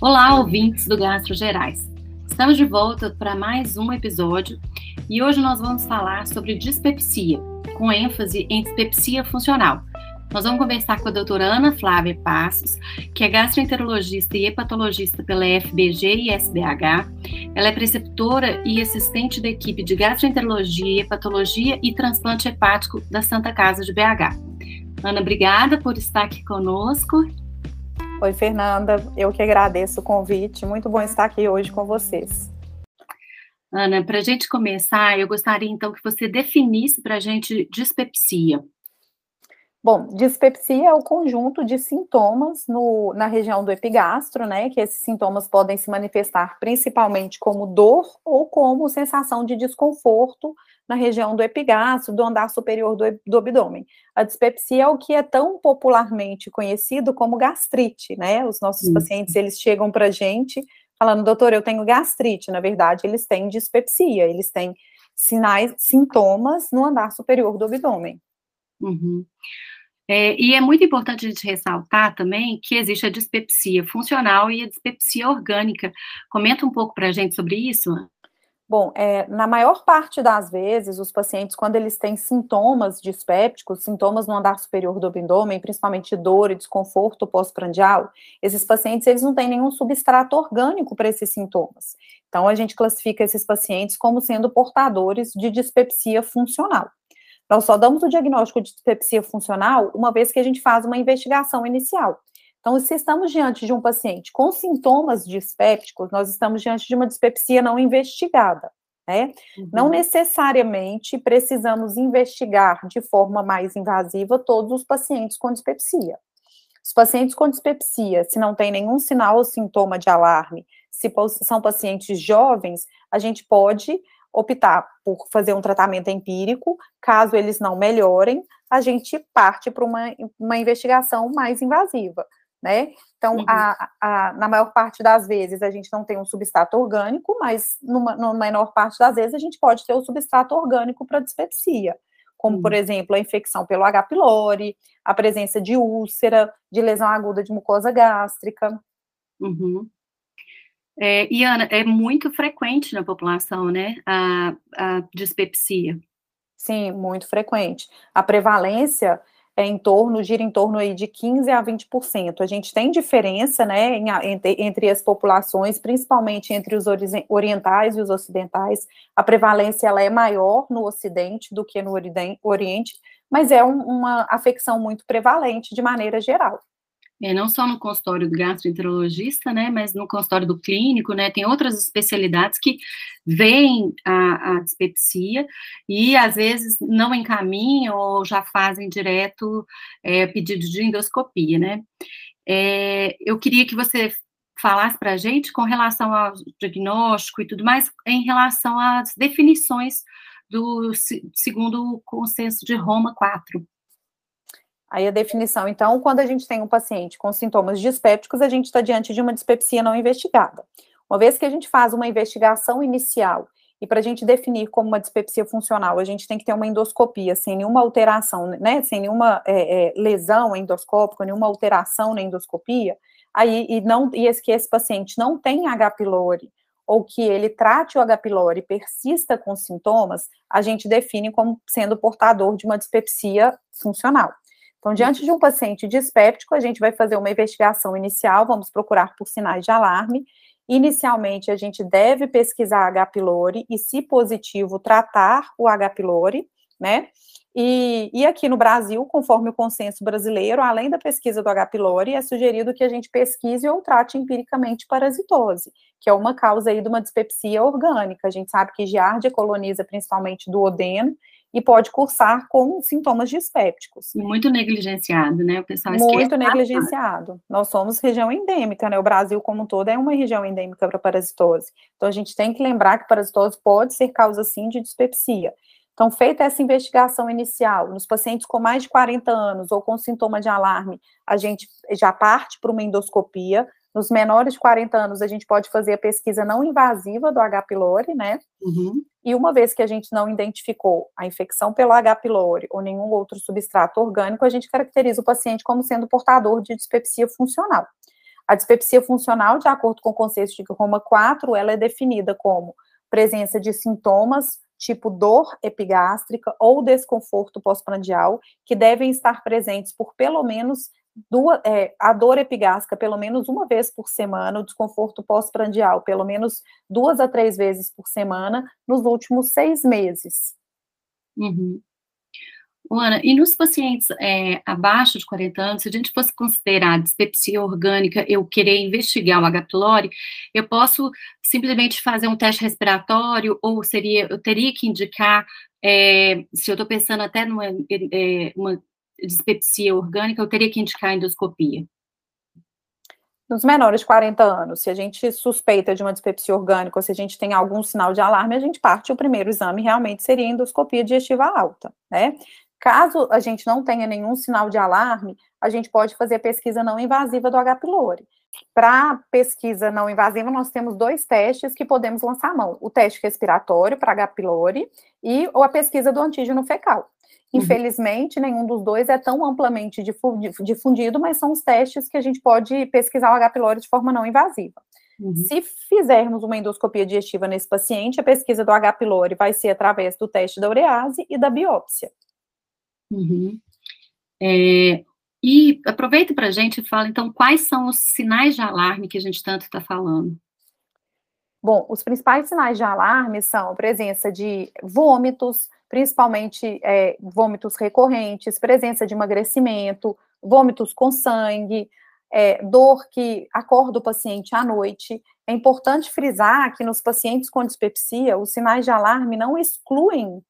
Olá, ouvintes do Gastro Gerais. Estamos de volta para mais um episódio e hoje nós vamos falar sobre dispepsia, com ênfase em dispepsia funcional. Nós vamos conversar com a doutora Ana Flávia Passos, que é gastroenterologista e hepatologista pela FBG e SBH. Ela é preceptora e assistente da equipe de gastroenterologia, hepatologia e transplante hepático da Santa Casa de BH. Ana, obrigada por estar aqui conosco Oi, Fernanda, eu que agradeço o convite. Muito bom estar aqui hoje com vocês. Ana, para a gente começar, eu gostaria então que você definisse para a gente dispepsia. Bom, dispepsia é o conjunto de sintomas no, na região do epigastro, né? Que esses sintomas podem se manifestar principalmente como dor ou como sensação de desconforto na região do epigastro, do andar superior do, do abdômen. A dispepsia é o que é tão popularmente conhecido como gastrite, né? Os nossos pacientes, eles chegam para a gente falando, doutor, eu tenho gastrite. Na verdade, eles têm dispepsia, eles têm sinais, sintomas no andar superior do abdômen. Uhum. É, e é muito importante a gente ressaltar também que existe a dispepsia funcional e a dispepsia orgânica. Comenta um pouco para a gente sobre isso. Bom, é, na maior parte das vezes, os pacientes, quando eles têm sintomas dispépticos, sintomas no andar superior do abdômen, principalmente dor e desconforto pós-prandial, esses pacientes, eles não têm nenhum substrato orgânico para esses sintomas. Então, a gente classifica esses pacientes como sendo portadores de dispepsia funcional. Nós só damos o diagnóstico de dispepsia funcional uma vez que a gente faz uma investigação inicial. Então, se estamos diante de um paciente com sintomas dispépticos, nós estamos diante de uma dispepsia não investigada, né? Uhum. Não necessariamente precisamos investigar de forma mais invasiva todos os pacientes com dispepsia. Os pacientes com dispepsia, se não tem nenhum sinal ou sintoma de alarme, se são pacientes jovens, a gente pode optar por fazer um tratamento empírico, caso eles não melhorem, a gente parte para uma, uma investigação mais invasiva né? Então, uhum. a, a, na maior parte das vezes, a gente não tem um substrato orgânico, mas numa, na menor parte das vezes, a gente pode ter o substrato orgânico para dispepsia, como, uhum. por exemplo, a infecção pelo H. pylori, a presença de úlcera, de lesão aguda de mucosa gástrica. Uhum. É, e, Ana, é muito frequente na população, né, a, a dispepsia. Sim, muito frequente. A prevalência é em torno, gira em torno aí de 15 a 20%. A gente tem diferença, né, em, entre, entre, as populações, principalmente entre os orientais e os ocidentais. A prevalência ela é maior no ocidente do que no oriente, mas é um, uma afecção muito prevalente de maneira geral é, não só no consultório do gastroenterologista, né, mas no consultório do clínico, né, tem outras especialidades que veem a, a dispepsia e às vezes não encaminham ou já fazem direto é, pedido de endoscopia, né. É, eu queria que você falasse para a gente com relação ao diagnóstico e tudo mais, em relação às definições do segundo o consenso de Roma 4. Aí a definição, então, quando a gente tem um paciente com sintomas dispépticos, a gente está diante de uma dispepsia não investigada. Uma vez que a gente faz uma investigação inicial e para a gente definir como uma dispepsia funcional, a gente tem que ter uma endoscopia sem nenhuma alteração, né, sem nenhuma é, é, lesão endoscópica, nenhuma alteração na endoscopia, aí e não e esse, que esse paciente não tem H. pylori ou que ele trate o H. pylori e persista com sintomas, a gente define como sendo portador de uma dispepsia funcional. Então, diante de um paciente dispéptico, a gente vai fazer uma investigação inicial, vamos procurar por sinais de alarme. Inicialmente, a gente deve pesquisar H. pylori e, se positivo, tratar o H. pylori, né? E, e, aqui no Brasil, conforme o consenso brasileiro, além da pesquisa do H. pylori, é sugerido que a gente pesquise ou trate empiricamente parasitose, que é uma causa aí de uma dispepsia orgânica. A gente sabe que giardia coloniza principalmente do odeno e pode cursar com sintomas dispépticos. Muito negligenciado, né? O pessoal Muito negligenciado. Nós somos região endêmica, né? O Brasil como um todo é uma região endêmica para parasitose. Então a gente tem que lembrar que parasitose pode ser causa sim de dispepsia. Então, feita essa investigação inicial, nos pacientes com mais de 40 anos ou com sintoma de alarme, a gente já parte para uma endoscopia, nos menores de 40 anos, a gente pode fazer a pesquisa não invasiva do H. pylori, né? Uhum. E uma vez que a gente não identificou a infecção pelo H. pylori ou nenhum outro substrato orgânico, a gente caracteriza o paciente como sendo portador de dispepsia funcional. A dispepsia funcional, de acordo com o conceito de Roma 4, ela é definida como presença de sintomas tipo dor epigástrica ou desconforto pós-prandial, que devem estar presentes por pelo menos duas, é, a dor epigástrica pelo menos uma vez por semana, o desconforto pós-prandial pelo menos duas a três vezes por semana nos últimos seis meses. Uhum. Ana, e nos pacientes é, abaixo de 40 anos, se a gente fosse considerar dispepsia orgânica, eu querer investigar o H. pylori, eu posso simplesmente fazer um teste respiratório, ou seria, eu teria que indicar, é, se eu estou pensando até numa é, uma dispepsia orgânica, eu teria que indicar endoscopia? Nos menores de 40 anos, se a gente suspeita de uma dispepsia orgânica ou se a gente tem algum sinal de alarme, a gente parte o primeiro exame realmente seria endoscopia digestiva alta, né? Caso a gente não tenha nenhum sinal de alarme, a gente pode fazer pesquisa não invasiva do H. pylori. Para pesquisa não invasiva, nós temos dois testes que podemos lançar a mão: o teste respiratório para H. pylori e ou a pesquisa do antígeno fecal. Uhum. Infelizmente, nenhum dos dois é tão amplamente difundido, mas são os testes que a gente pode pesquisar o H. pylori de forma não invasiva. Uhum. Se fizermos uma endoscopia digestiva nesse paciente, a pesquisa do H. pylori vai ser através do teste da urease e da biópsia. Uhum. É, e aproveita para a gente e fala, então, quais são os sinais de alarme que a gente tanto está falando? Bom, os principais sinais de alarme são a presença de vômitos, principalmente é, vômitos recorrentes, presença de emagrecimento, vômitos com sangue, é, dor que acorda o paciente à noite. É importante frisar que nos pacientes com dispepsia, os sinais de alarme não excluem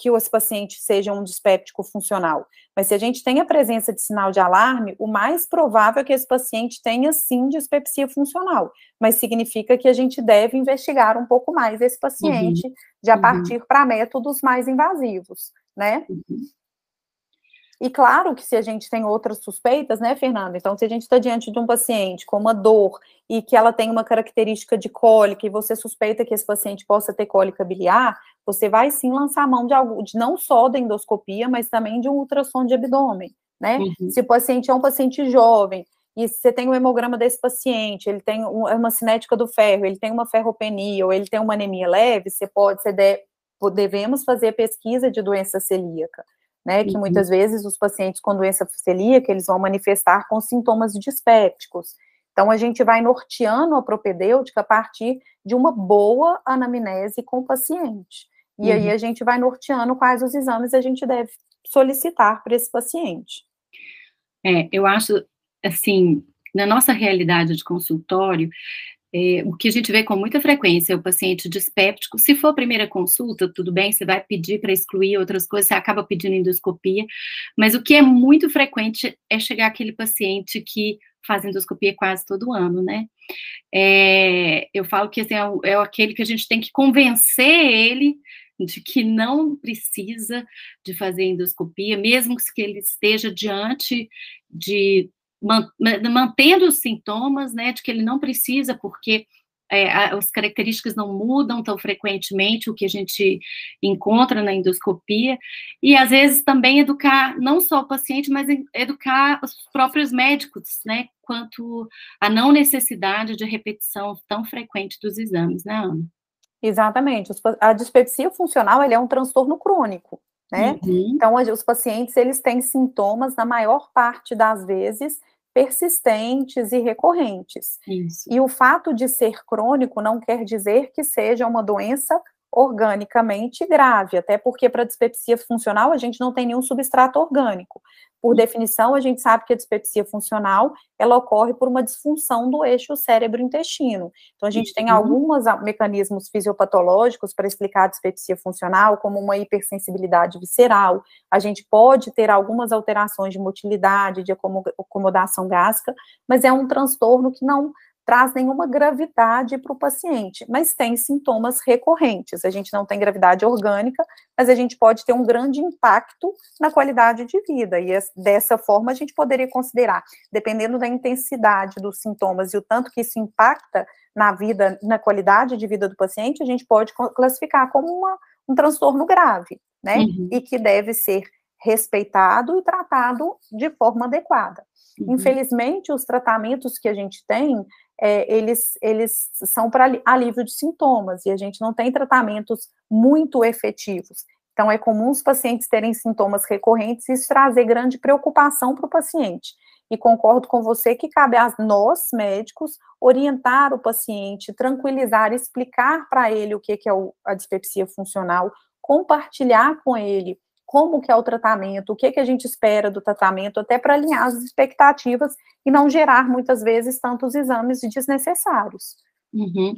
que esse paciente seja um dispéptico funcional. Mas se a gente tem a presença de sinal de alarme, o mais provável é que esse paciente tenha sim dispepsia funcional. Mas significa que a gente deve investigar um pouco mais esse paciente, uhum. a uhum. partir para métodos mais invasivos, né? Uhum. E claro que se a gente tem outras suspeitas, né, Fernanda? Então, se a gente está diante de um paciente com uma dor e que ela tem uma característica de cólica e você suspeita que esse paciente possa ter cólica biliar, você vai sim lançar a mão de algo, de não só da endoscopia, mas também de um ultrassom de abdômen, né? Uhum. Se o paciente é um paciente jovem e você tem o um hemograma desse paciente, ele tem uma cinética do ferro, ele tem uma ferropenia ou ele tem uma anemia leve, você pode, você deve, devemos fazer pesquisa de doença celíaca né, que uhum. muitas vezes os pacientes com doença celíaca, eles vão manifestar com sintomas dispépticos. Então, a gente vai norteando a propedêutica a partir de uma boa anamnese com o paciente. E uhum. aí a gente vai norteando quais os exames a gente deve solicitar para esse paciente. É, eu acho, assim, na nossa realidade de consultório, é, o que a gente vê com muita frequência é o paciente dispéptico. Se for a primeira consulta, tudo bem, você vai pedir para excluir outras coisas, você acaba pedindo endoscopia, mas o que é muito frequente é chegar aquele paciente que faz endoscopia quase todo ano, né? É, eu falo que assim, é, é aquele que a gente tem que convencer ele de que não precisa de fazer endoscopia, mesmo que ele esteja diante de mantendo os sintomas, né, de que ele não precisa, porque é, as características não mudam tão frequentemente, o que a gente encontra na endoscopia, e às vezes também educar não só o paciente, mas educar os próprios médicos, né, quanto a não necessidade de repetição tão frequente dos exames, né, Ana? Exatamente. A dispepsia funcional é um transtorno crônico, né? Uhum. Então, os pacientes, eles têm sintomas, na maior parte das vezes, persistentes e recorrentes. Isso. E o fato de ser crônico não quer dizer que seja uma doença organicamente grave, até porque para dispepsia funcional a gente não tem nenhum substrato orgânico. Por definição, a gente sabe que a dispepsia funcional, ela ocorre por uma disfunção do eixo cérebro-intestino. Então, a gente tem uhum. alguns mecanismos fisiopatológicos para explicar a dispepsia funcional, como uma hipersensibilidade visceral, a gente pode ter algumas alterações de motilidade, de acomodação gástrica, mas é um transtorno que não traz nenhuma gravidade para o paciente, mas tem sintomas recorrentes. A gente não tem gravidade orgânica, mas a gente pode ter um grande impacto na qualidade de vida. E dessa forma a gente poderia considerar, dependendo da intensidade dos sintomas e o tanto que isso impacta na vida, na qualidade de vida do paciente, a gente pode classificar como uma, um transtorno grave, né? Uhum. E que deve ser respeitado e tratado de forma adequada. Uhum. Infelizmente, os tratamentos que a gente tem, é, eles, eles são para alívio de sintomas, e a gente não tem tratamentos muito efetivos. Então, é comum os pacientes terem sintomas recorrentes e isso trazer grande preocupação para o paciente. E concordo com você que cabe a nós, médicos, orientar o paciente, tranquilizar, explicar para ele o que, que é a dispepsia funcional, compartilhar com ele como que é o tratamento, o que, que a gente espera do tratamento, até para alinhar as expectativas e não gerar, muitas vezes, tantos exames desnecessários. Uhum.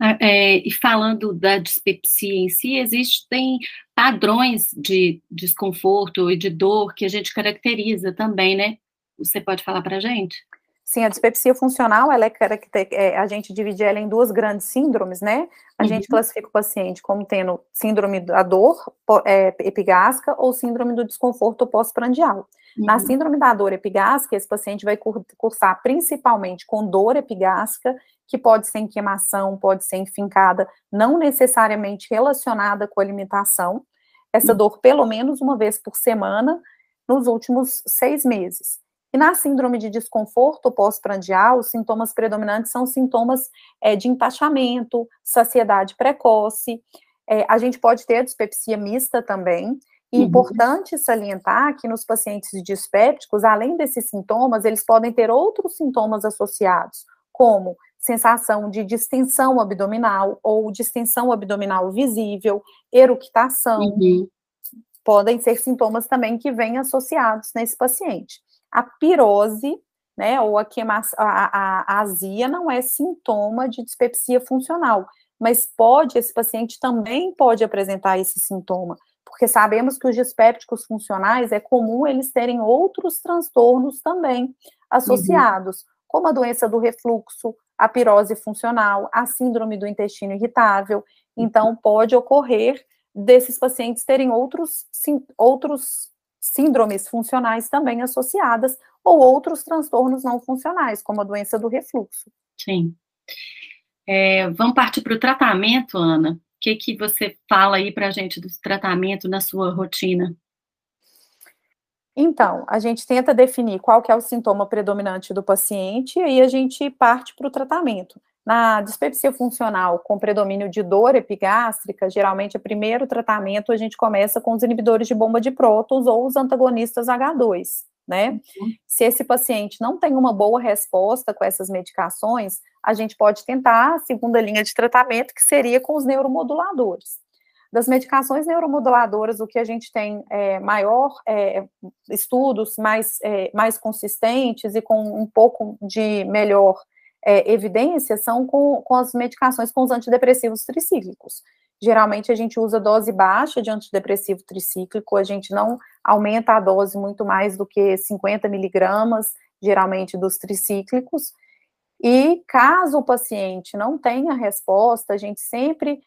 Ah, é, e falando da dispepsia em si, existem padrões de desconforto e de dor que a gente caracteriza também, né? Você pode falar para a gente? Sim, a dispepsia funcional, ela é, é, a gente divide ela em duas grandes síndromes, né? A uhum. gente classifica o paciente como tendo síndrome da dor é, epigástrica ou síndrome do desconforto pós-prandial. Uhum. Na síndrome da dor epigástrica, esse paciente vai cursar principalmente com dor epigástrica, que pode ser em queimação, pode ser enfincada, não necessariamente relacionada com alimentação. Essa uhum. dor pelo menos uma vez por semana nos últimos seis meses. E na síndrome de desconforto pós-prandial, os sintomas predominantes são sintomas é, de empachamento, saciedade precoce. É, a gente pode ter a dispepsia mista também. E uhum. importante salientar que nos pacientes dispépticos, além desses sintomas, eles podem ter outros sintomas associados, como sensação de distensão abdominal ou distensão abdominal visível, eructação. Uhum. Podem ser sintomas também que vêm associados nesse paciente. A pirose, né, ou a, queima, a, a, a azia não é sintoma de dispepsia funcional, mas pode, esse paciente também pode apresentar esse sintoma, porque sabemos que os dispépticos funcionais é comum eles terem outros transtornos também associados, uhum. como a doença do refluxo, a pirose funcional, a síndrome do intestino irritável. Então, pode ocorrer desses pacientes terem outros, sim, outros síndromes funcionais também associadas, ou outros transtornos não funcionais, como a doença do refluxo. Sim. É, vamos partir para o tratamento, Ana. O que, que você fala aí para a gente do tratamento na sua rotina? Então, a gente tenta definir qual que é o sintoma predominante do paciente e aí a gente parte para o tratamento. Na dispepsia funcional com predomínio de dor epigástrica, geralmente o primeiro tratamento a gente começa com os inibidores de bomba de prótons ou os antagonistas H2, né? Uhum. Se esse paciente não tem uma boa resposta com essas medicações, a gente pode tentar a segunda linha de tratamento, que seria com os neuromoduladores. Das medicações neuromoduladoras, o que a gente tem é, maior é, estudos mais, é, mais consistentes e com um pouco de melhor é, evidência são com, com as medicações com os antidepressivos tricíclicos. Geralmente a gente usa dose baixa de antidepressivo tricíclico, a gente não aumenta a dose muito mais do que 50 miligramas, geralmente dos tricíclicos. E caso o paciente não tenha resposta, a gente sempre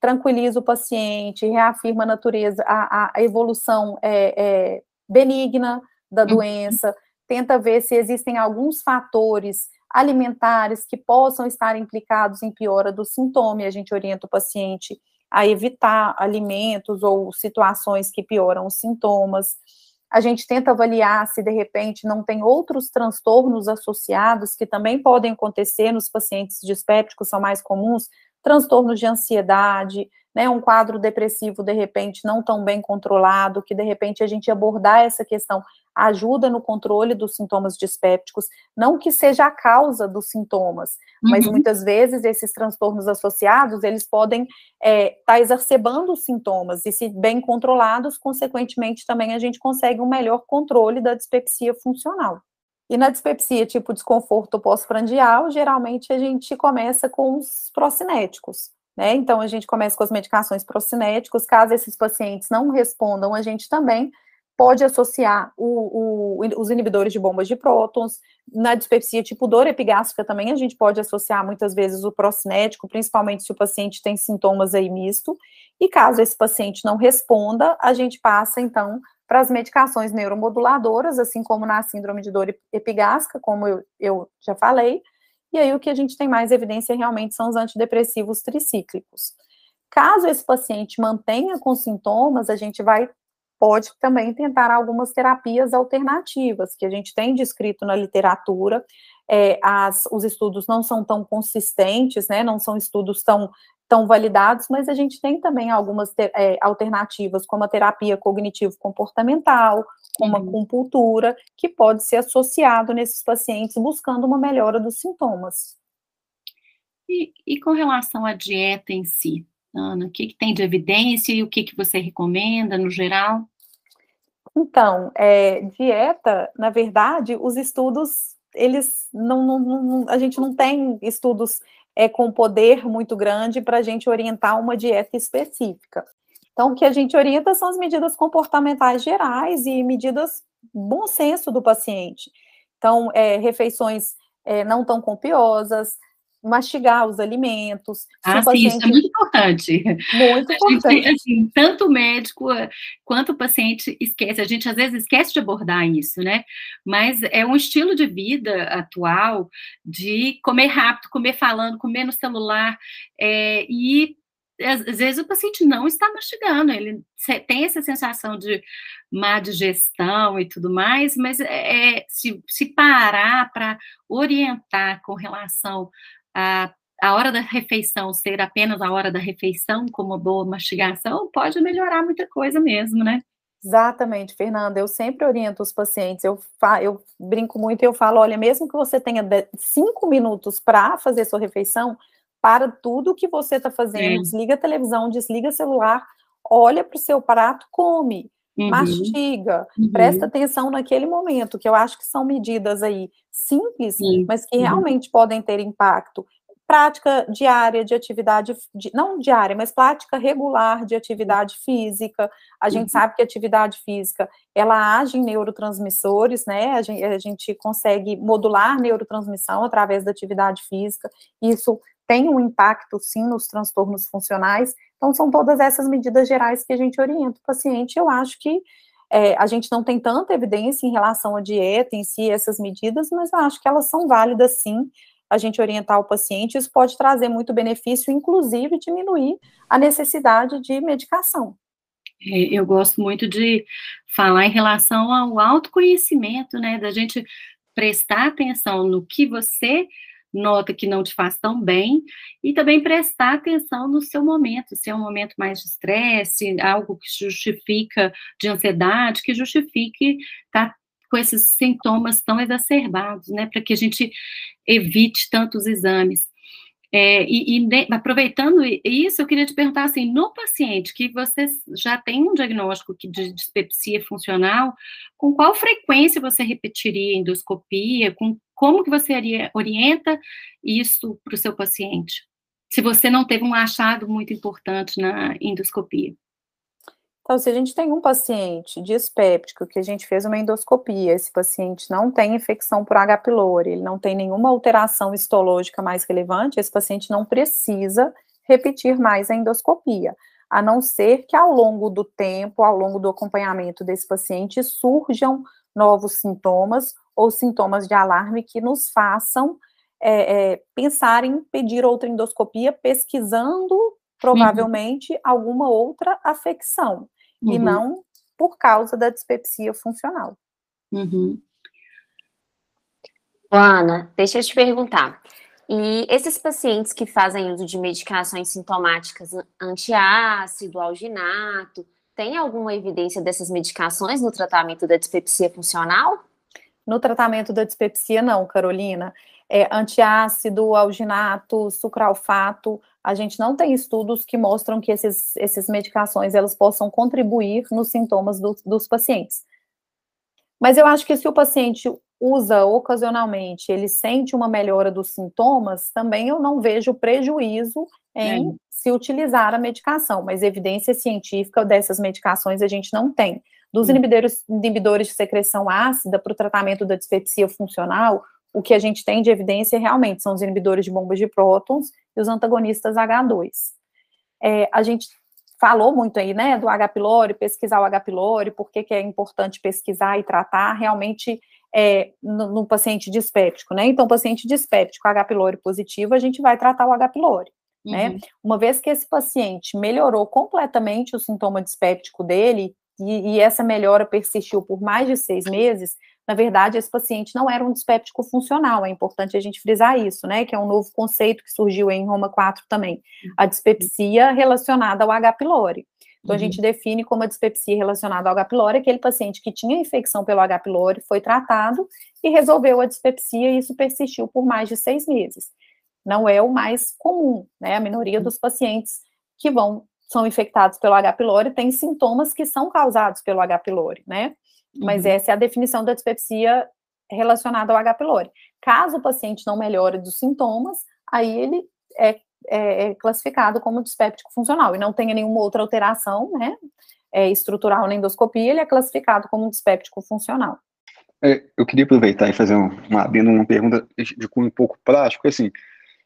tranquiliza o paciente, reafirma a natureza, a, a evolução é, é, benigna da uhum. doença, tenta ver se existem alguns fatores alimentares que possam estar implicados em piora do sintoma, e a gente orienta o paciente a evitar alimentos ou situações que pioram os sintomas. A gente tenta avaliar se de repente não tem outros transtornos associados que também podem acontecer nos pacientes dispépticos, são mais comuns, transtornos de ansiedade, né, um quadro depressivo de repente não tão bem controlado, que de repente a gente abordar essa questão ajuda no controle dos sintomas dispépticos, não que seja a causa dos sintomas, uhum. mas muitas vezes esses transtornos associados, eles podem estar é, tá exacerbando os sintomas, e se bem controlados, consequentemente também a gente consegue um melhor controle da dispepsia funcional. E na dispepsia, tipo desconforto pós-prandial, geralmente a gente começa com os procinéticos, né? Então, a gente começa com as medicações procinéticos, caso esses pacientes não respondam, a gente também pode associar o, o, os inibidores de bombas de prótons. Na dispepsia tipo dor epigástrica também a gente pode associar muitas vezes o procinético, principalmente se o paciente tem sintomas aí misto. E caso esse paciente não responda, a gente passa então para as medicações neuromoduladoras, assim como na síndrome de dor epigástrica, como eu, eu já falei, e aí o que a gente tem mais evidência realmente são os antidepressivos tricíclicos. Caso esse paciente mantenha com sintomas, a gente vai pode também tentar algumas terapias alternativas, que a gente tem descrito na literatura, é, as, os estudos não são tão consistentes, né, não são estudos tão, tão validados, mas a gente tem também algumas é, alternativas, como a terapia cognitivo-comportamental, como a uhum. acupuntura, que pode ser associado nesses pacientes buscando uma melhora dos sintomas. E, e com relação à dieta em si, Ana, o que, que tem de evidência e o que, que você recomenda no geral? Então, é, dieta, na verdade, os estudos, eles não, não, não, a gente não tem estudos é, com poder muito grande para a gente orientar uma dieta específica. Então, o que a gente orienta são as medidas comportamentais gerais e medidas bom senso do paciente. Então, é, refeições é, não tão copiosas, mastigar os alimentos. Ah, sim, paciente... isso é muito importante. Muito importante. Gente, assim, tanto o médico eh, quanto o paciente esquece. A gente às vezes esquece de abordar isso, né? Mas é um estilo de vida atual de comer rápido, comer falando, comer no celular é, e às vezes o paciente não está mastigando, ele tem essa sensação de má digestão e tudo mais, mas é, é se, se parar para orientar com relação a, a hora da refeição ser apenas a hora da refeição, com uma boa mastigação, pode melhorar muita coisa mesmo, né? Exatamente, Fernanda. Eu sempre oriento os pacientes. Eu, eu brinco muito e eu falo: olha, mesmo que você tenha cinco minutos para fazer sua refeição, para tudo que você está fazendo, desliga a televisão, desliga o celular, olha para o seu prato, come. Uhum. mastiga, uhum. presta atenção naquele momento, que eu acho que são medidas aí simples, Sim. mas que uhum. realmente podem ter impacto. Prática diária de atividade, de, não diária, mas prática regular de atividade física. A gente uhum. sabe que a atividade física, ela age em neurotransmissores, né? A gente, a gente consegue modular neurotransmissão através da atividade física. Isso tem um impacto, sim, nos transtornos funcionais. Então, são todas essas medidas gerais que a gente orienta o paciente. Eu acho que é, a gente não tem tanta evidência em relação à dieta em si, essas medidas, mas eu acho que elas são válidas, sim, a gente orientar o paciente. Isso pode trazer muito benefício, inclusive diminuir a necessidade de medicação. É, eu gosto muito de falar em relação ao autoconhecimento, né, da gente prestar atenção no que você nota que não te faz tão bem, e também prestar atenção no seu momento, se é um momento mais de estresse, algo que justifica de ansiedade, que justifique estar tá com esses sintomas tão exacerbados, né, para que a gente evite tantos exames. É, e, e aproveitando isso, eu queria te perguntar assim, no paciente que você já tem um diagnóstico de dispepsia funcional, com qual frequência você repetiria endoscopia? Com, como que você orienta isso para o seu paciente? Se você não teve um achado muito importante na endoscopia. Então, se a gente tem um paciente dispéptico que a gente fez uma endoscopia, esse paciente não tem infecção por H. pylori, ele não tem nenhuma alteração histológica mais relevante, esse paciente não precisa repetir mais a endoscopia, a não ser que ao longo do tempo, ao longo do acompanhamento desse paciente, surjam novos sintomas ou sintomas de alarme que nos façam é, é, pensar em pedir outra endoscopia, pesquisando provavelmente uhum. alguma outra afecção uhum. e não por causa da dispepsia funcional. Uhum. Ana, deixa eu te perguntar. E esses pacientes que fazem uso de medicações sintomáticas antiácido, alginato, tem alguma evidência dessas medicações no tratamento da dispepsia funcional? No tratamento da dispepsia, não, Carolina. É, antiácido, alginato, sucralfato, a gente não tem estudos que mostram que esses, essas medicações elas possam contribuir nos sintomas do, dos pacientes. Mas eu acho que se o paciente usa ocasionalmente, ele sente uma melhora dos sintomas, também eu não vejo prejuízo em é. se utilizar a medicação, mas evidência científica dessas medicações a gente não tem. Dos inibidores, inibidores de secreção ácida para o tratamento da dispepsia funcional, o que a gente tem de evidência realmente são os inibidores de bombas de prótons e os antagonistas H2. É, a gente falou muito aí, né, do H. pylori, pesquisar o H. pylori, por que, que é importante pesquisar e tratar realmente é, no, no, paciente dispéptico, né? Então, paciente dispéptico, H. pylori positivo, a gente vai tratar o H. pylori, né? uhum. né? Uma vez que esse paciente melhorou completamente o sintoma dispéptico dele, e, e essa melhora persistiu por mais de seis meses, na verdade, esse paciente não era um dispéptico funcional, é importante a gente frisar isso, né, que é um novo conceito que surgiu em Roma 4 também, a dispepsia relacionada ao H. pylori. Então, a gente uhum. define como a dispepsia relacionada ao H. pylori aquele paciente que tinha infecção pelo H. pylori, foi tratado e resolveu a dispepsia e isso persistiu por mais de seis meses. Não é o mais comum, né, a minoria dos pacientes que vão, são infectados pelo H. pylori têm sintomas que são causados pelo H. pylori, né, mas uhum. essa é a definição da dispepsia relacionada ao H. pylori. Caso o paciente não melhore dos sintomas, aí ele é, é, é classificado como dispéptico funcional e não tenha nenhuma outra alteração, né, é, estrutural na endoscopia, ele é classificado como dispéptico funcional. É, eu queria aproveitar e fazer uma, uma pergunta de cunho um pouco prático, assim,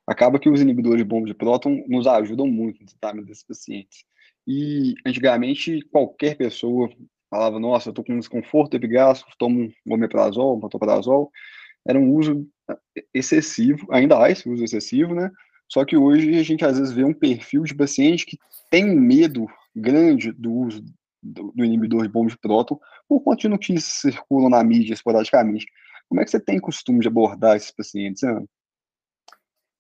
acaba que os inibidores de bomba de próton nos ajudam muito no tratamento desses pacientes. E antigamente qualquer pessoa falava, nossa, eu tô com desconforto epigástrico, tomo um omeprazol, um. Era um uso excessivo, ainda há esse uso excessivo, né? Só que hoje a gente às vezes vê um perfil de paciente que tem um medo grande do uso do, do inibidor de bomba de próton por conta de notícias circulam na mídia esporadicamente. Como é que você tem costume de abordar esses pacientes, Ana?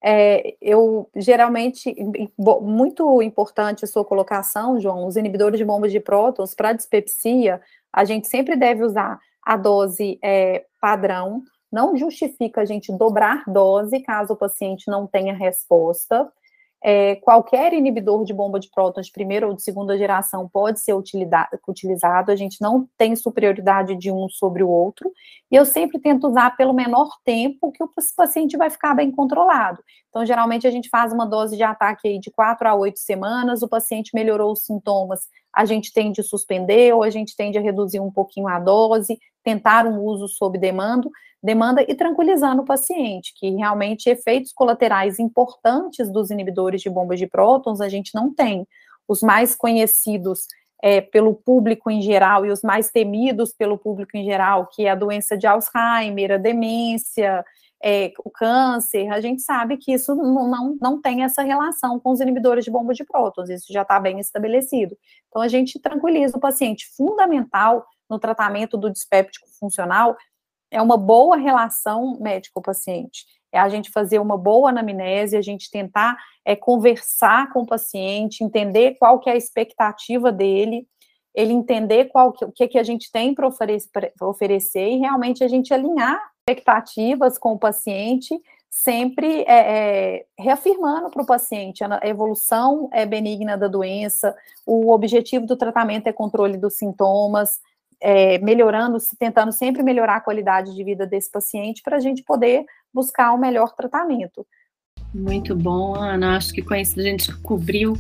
É, eu geralmente, muito importante a sua colocação, João, os inibidores de bombas de prótons para dispepsia, a gente sempre deve usar a dose é, padrão, não justifica a gente dobrar dose caso o paciente não tenha resposta. É, qualquer inibidor de bomba de prótons de primeira ou de segunda geração pode ser utilizado, a gente não tem superioridade de um sobre o outro, e eu sempre tento usar pelo menor tempo que o paciente vai ficar bem controlado. Então, geralmente, a gente faz uma dose de ataque aí de quatro a oito semanas, o paciente melhorou os sintomas, a gente tende a suspender, ou a gente tende a reduzir um pouquinho a dose, tentar um uso sob demanda, demanda e tranquilizando o paciente, que realmente efeitos colaterais importantes dos inibidores de bombas de prótons a gente não tem. Os mais conhecidos é, pelo público em geral e os mais temidos pelo público em geral, que é a doença de Alzheimer, a demência, é, o câncer, a gente sabe que isso não, não, não tem essa relação com os inibidores de bombas de prótons, isso já está bem estabelecido. Então, a gente tranquiliza o paciente. Fundamental no tratamento do dispéptico funcional é uma boa relação médico-paciente. É a gente fazer uma boa anamnese, a gente tentar é, conversar com o paciente, entender qual que é a expectativa dele, ele entender qual que, o que, que a gente tem para oferecer, oferecer e realmente a gente alinhar expectativas com o paciente, sempre é, é, reafirmando para o paciente a evolução é benigna da doença, o objetivo do tratamento é controle dos sintomas, é, melhorando, tentando sempre melhorar a qualidade de vida desse paciente para a gente poder buscar o um melhor tratamento. Muito bom, Ana. Acho que com isso a gente cobriu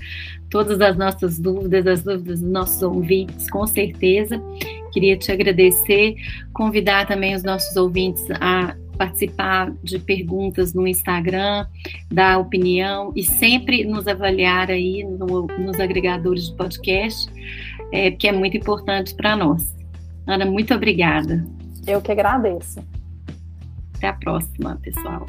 todas as nossas dúvidas, as dúvidas dos nossos ouvintes, com certeza. Queria te agradecer, convidar também os nossos ouvintes a participar de perguntas no Instagram, dar opinião e sempre nos avaliar aí no, nos agregadores de podcast, é, que é muito importante para nós. Ana, muito obrigada. Eu que agradeço. Até a próxima, pessoal.